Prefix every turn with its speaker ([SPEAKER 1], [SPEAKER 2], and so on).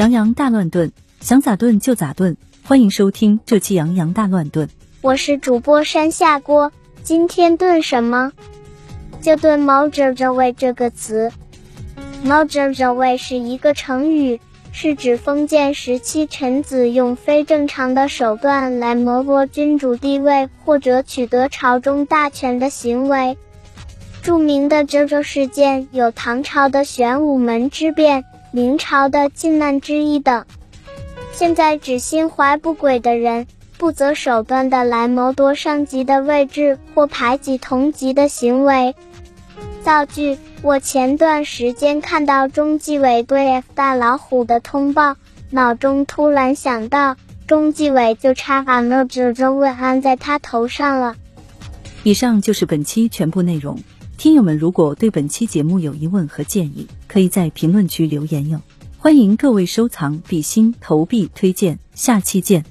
[SPEAKER 1] 洋洋大乱炖，想咋炖就咋炖。欢迎收听这期《洋洋大乱炖》，
[SPEAKER 2] 我是主播山下锅。今天炖什么？就炖“毛着着味”这个词。“毛着着味”是一个成语，是指封建时期臣子用非正常的手段来谋夺君主地位或者取得朝中大权的行为。著名的周周事件有唐朝的玄武门之变。明朝的靖难之役等，现在只心怀不轨的人，不择手段的来谋夺上级的位置或排挤同级的行为。造句：我前段时间看到中纪委对 F 大老虎的通报，脑中突然想到，中纪委就差把那褶皱问安在他头上了。
[SPEAKER 1] 以上就是本期全部内容。听友们，如果对本期节目有疑问和建议，可以在评论区留言哟。欢迎各位收藏、比心、投币、推荐，下期见。